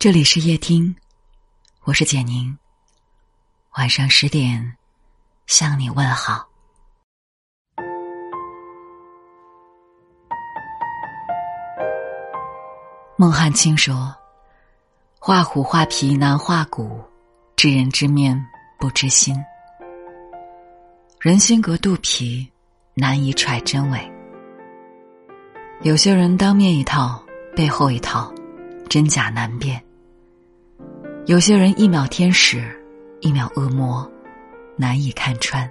这里是夜听，我是简宁。晚上十点向你问好。孟汉卿说：“画虎画皮难画骨，知人知面不知心。人心隔肚皮，难以揣真伪。有些人当面一套，背后一套，真假难辨。”有些人一秒天使，一秒恶魔，难以看穿。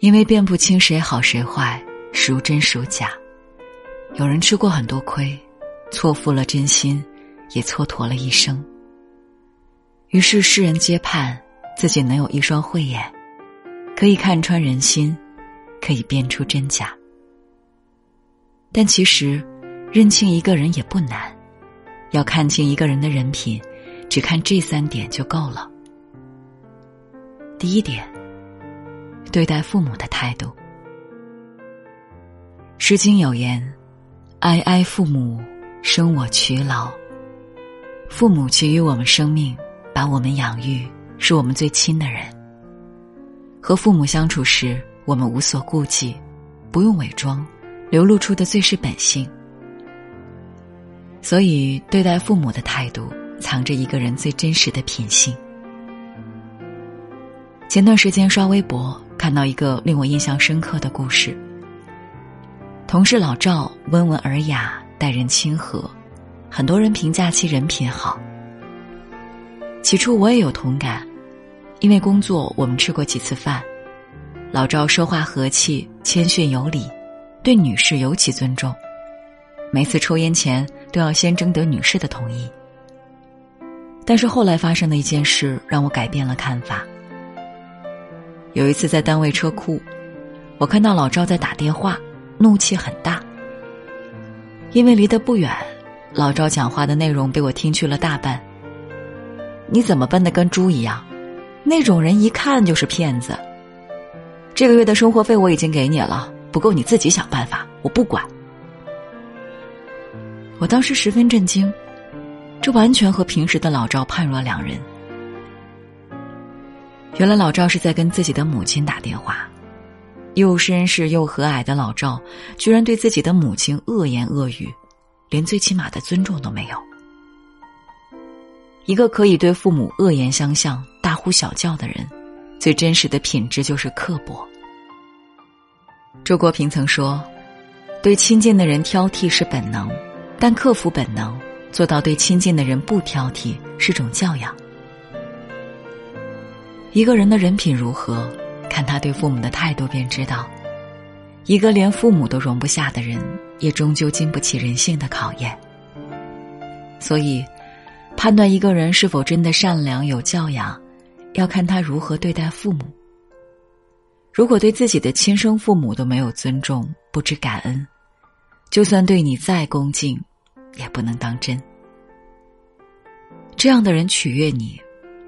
因为辨不清谁好谁坏，孰真孰假。有人吃过很多亏，错付了真心，也蹉跎了一生。于是世人皆盼自己能有一双慧眼，可以看穿人心，可以辨出真假。但其实，认清一个人也不难。要看清一个人的人品，只看这三点就够了。第一点，对待父母的态度。《诗经》有言：“哀哀父母，生我劬劳。”父母给予我们生命，把我们养育，是我们最亲的人。和父母相处时，我们无所顾忌，不用伪装，流露出的最是本性。所以，对待父母的态度，藏着一个人最真实的品性。前段时间刷微博，看到一个令我印象深刻的故事。同事老赵温文尔雅，待人亲和，很多人评价其人品好。起初我也有同感，因为工作我们吃过几次饭。老赵说话和气，谦逊有礼，对女士尤其尊重。每次抽烟前都要先征得女士的同意。但是后来发生的一件事让我改变了看法。有一次在单位车库，我看到老赵在打电话，怒气很大。因为离得不远，老赵讲话的内容被我听去了大半。你怎么笨得跟猪一样？那种人一看就是骗子。这个月的生活费我已经给你了，不够你自己想办法，我不管。我当时十分震惊，这完全和平时的老赵判若两人。原来老赵是在跟自己的母亲打电话，又绅士又和蔼的老赵，居然对自己的母亲恶言恶语，连最起码的尊重都没有。一个可以对父母恶言相向、大呼小叫的人，最真实的品质就是刻薄。周国平曾说：“对亲近的人挑剔是本能。”但克服本能，做到对亲近的人不挑剔，是种教养。一个人的人品如何，看他对父母的态度便知道。一个连父母都容不下的人，也终究经不起人性的考验。所以，判断一个人是否真的善良有教养，要看他如何对待父母。如果对自己的亲生父母都没有尊重，不知感恩。就算对你再恭敬，也不能当真。这样的人取悦你，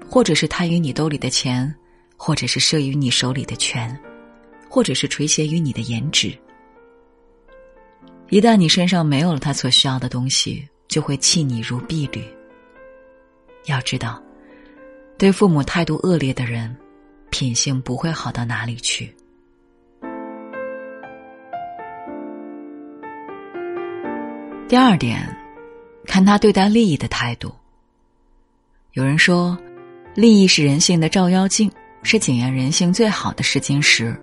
或者是贪于你兜里的钱，或者是慑于你手里的权，或者是垂涎于你的颜值。一旦你身上没有了他所需要的东西，就会弃你如敝履。要知道，对父母态度恶劣的人，品性不会好到哪里去。第二点，看他对待利益的态度。有人说，利益是人性的照妖镜，是检验人性最好的试金石。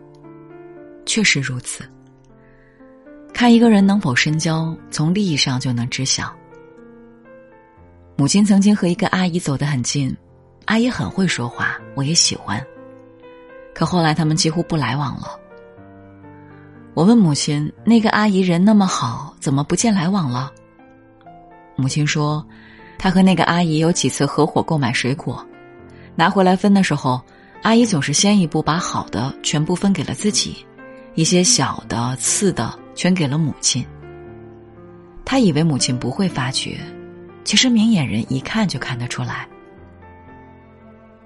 确实如此。看一个人能否深交，从利益上就能知晓。母亲曾经和一个阿姨走得很近，阿姨很会说话，我也喜欢。可后来他们几乎不来往了。我问母亲：“那个阿姨人那么好，怎么不见来往了？”母亲说：“她和那个阿姨有几次合伙购买水果，拿回来分的时候，阿姨总是先一步把好的全部分给了自己，一些小的次的全给了母亲。她以为母亲不会发觉，其实明眼人一看就看得出来。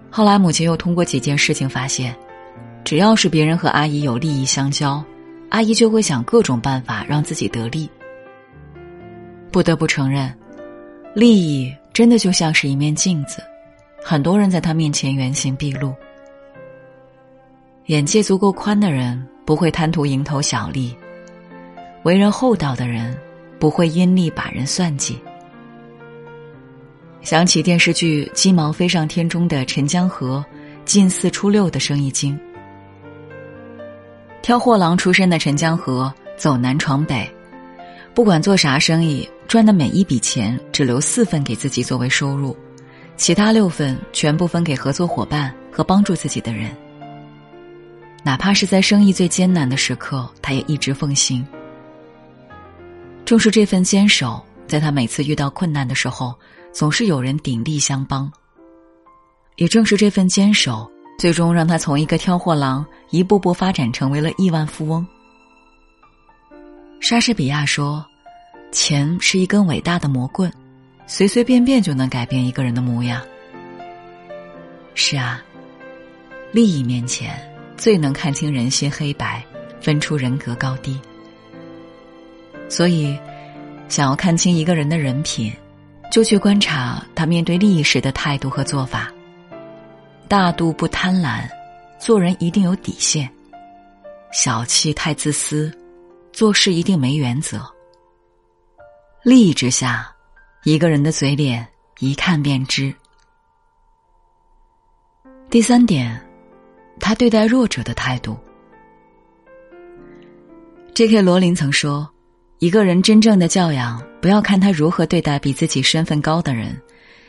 后来母亲又通过几件事情发现，只要是别人和阿姨有利益相交。”阿姨就会想各种办法让自己得利。不得不承认，利益真的就像是一面镜子，很多人在他面前原形毕露。眼界足够宽的人不会贪图蝇头小利，为人厚道的人不会因利把人算计。想起电视剧《鸡毛飞上天》中的陈江河，近四初六的生意经。挑货郎出身的陈江河走南闯北，不管做啥生意，赚的每一笔钱只留四份给自己作为收入，其他六份全部分给合作伙伴和帮助自己的人。哪怕是在生意最艰难的时刻，他也一直奉行。正是这份坚守，在他每次遇到困难的时候，总是有人鼎力相帮。也正是这份坚守。最终让他从一个挑货郎一步步发展成为了亿万富翁。莎士比亚说：“钱是一根伟大的魔棍，随随便便就能改变一个人的模样。”是啊，利益面前最能看清人心黑白，分出人格高低。所以，想要看清一个人的人品，就去观察他面对利益时的态度和做法。大度不贪婪，做人一定有底线；小气太自私，做事一定没原则。利益之下，一个人的嘴脸一看便知。第三点，他对待弱者的态度。J.K. 罗琳曾说：“一个人真正的教养，不要看他如何对待比自己身份高的人，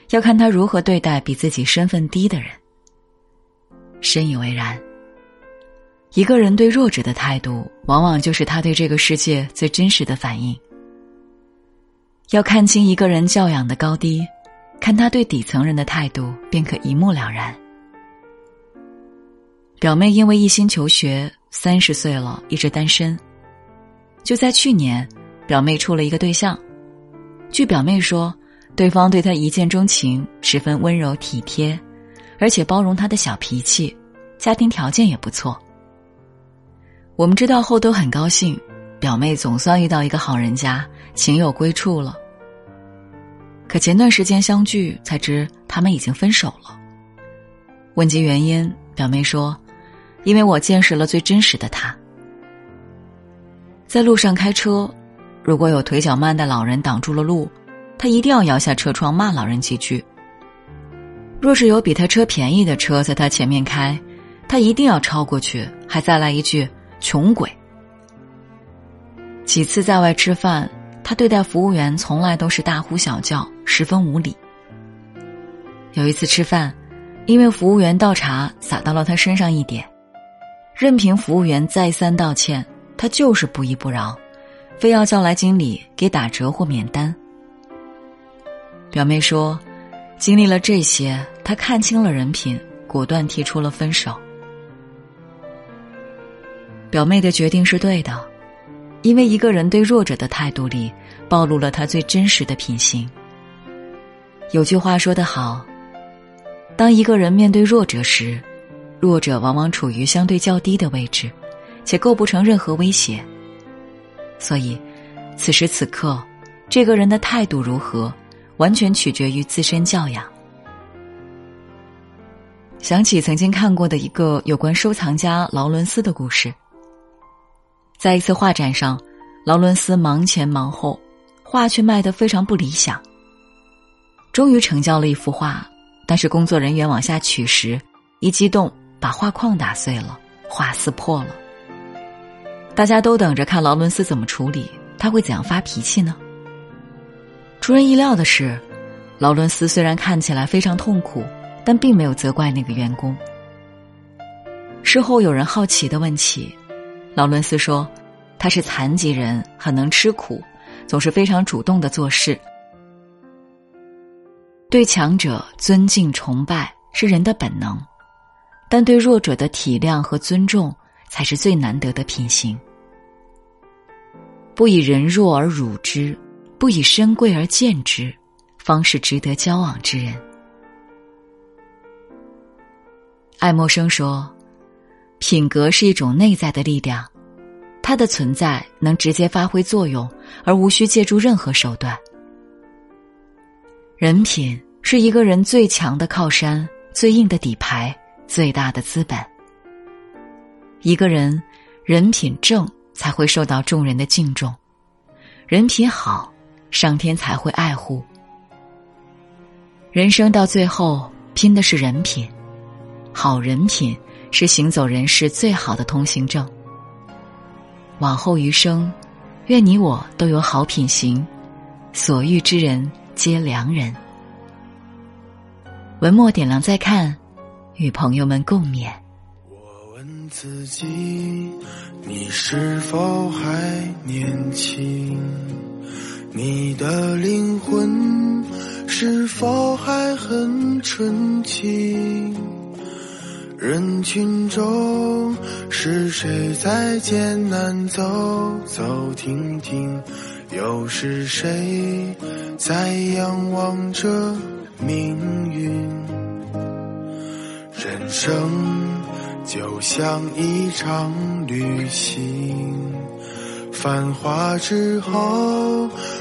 要看他如何对待比自己身份低的人。”深以为然。一个人对弱者的态度，往往就是他对这个世界最真实的反应。要看清一个人教养的高低，看他对底层人的态度，便可一目了然。表妹因为一心求学，三十岁了一直单身。就在去年，表妹处了一个对象。据表妹说，对方对她一见钟情，十分温柔体贴。而且包容他的小脾气，家庭条件也不错。我们知道后都很高兴，表妹总算遇到一个好人家，情有归处了。可前段时间相聚才知他们已经分手了。问及原因，表妹说：“因为我见识了最真实的他。在路上开车，如果有腿脚慢的老人挡住了路，他一定要摇下车窗骂老人几句。”若是有比他车便宜的车在他前面开，他一定要超过去，还再来一句“穷鬼”。几次在外吃饭，他对待服务员从来都是大呼小叫，十分无礼。有一次吃饭，因为服务员倒茶洒到了他身上一点，任凭服务员再三道歉，他就是不依不饶，非要叫来经理给打折或免单。表妹说。经历了这些，他看清了人品，果断提出了分手。表妹的决定是对的，因为一个人对弱者的态度里，暴露了他最真实的品行。有句话说得好：，当一个人面对弱者时，弱者往往处于相对较低的位置，且构不成任何威胁。所以，此时此刻，这个人的态度如何？完全取决于自身教养。想起曾经看过的一个有关收藏家劳伦斯的故事。在一次画展上，劳伦斯忙前忙后，画却卖得非常不理想。终于成交了一幅画，但是工作人员往下取时，一激动把画框打碎了，画撕破了。大家都等着看劳伦斯怎么处理，他会怎样发脾气呢？出人意料的是，劳伦斯虽然看起来非常痛苦，但并没有责怪那个员工。事后有人好奇的问起，劳伦斯说：“他是残疾人，很能吃苦，总是非常主动的做事。对强者尊敬崇拜是人的本能，但对弱者的体谅和尊重才是最难得的品行。不以人弱而辱之。”不以身贵而贱之，方是值得交往之人。爱默生说：“品格是一种内在的力量，它的存在能直接发挥作用，而无需借助任何手段。人品是一个人最强的靠山、最硬的底牌、最大的资本。一个人人品正，才会受到众人的敬重；人品好，上天才会爱护。人生到最后，拼的是人品。好人品是行走人世最好的通行证。往后余生，愿你我都有好品行，所遇之人皆良人。文末点亮再看，与朋友们共勉。我问自己，你是否还年轻？否还很纯净？人群中是谁在艰难走走停停？又是谁在仰望着命运？人生就像一场旅行，繁华之后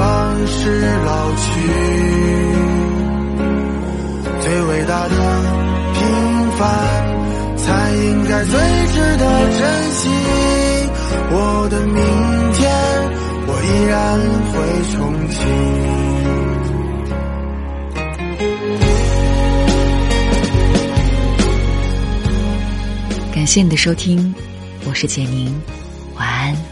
方式老去？最伟大的平凡。才应该最值得珍惜。我的明天，我依然会憧憬。感谢你的收听，我是简宁，晚安。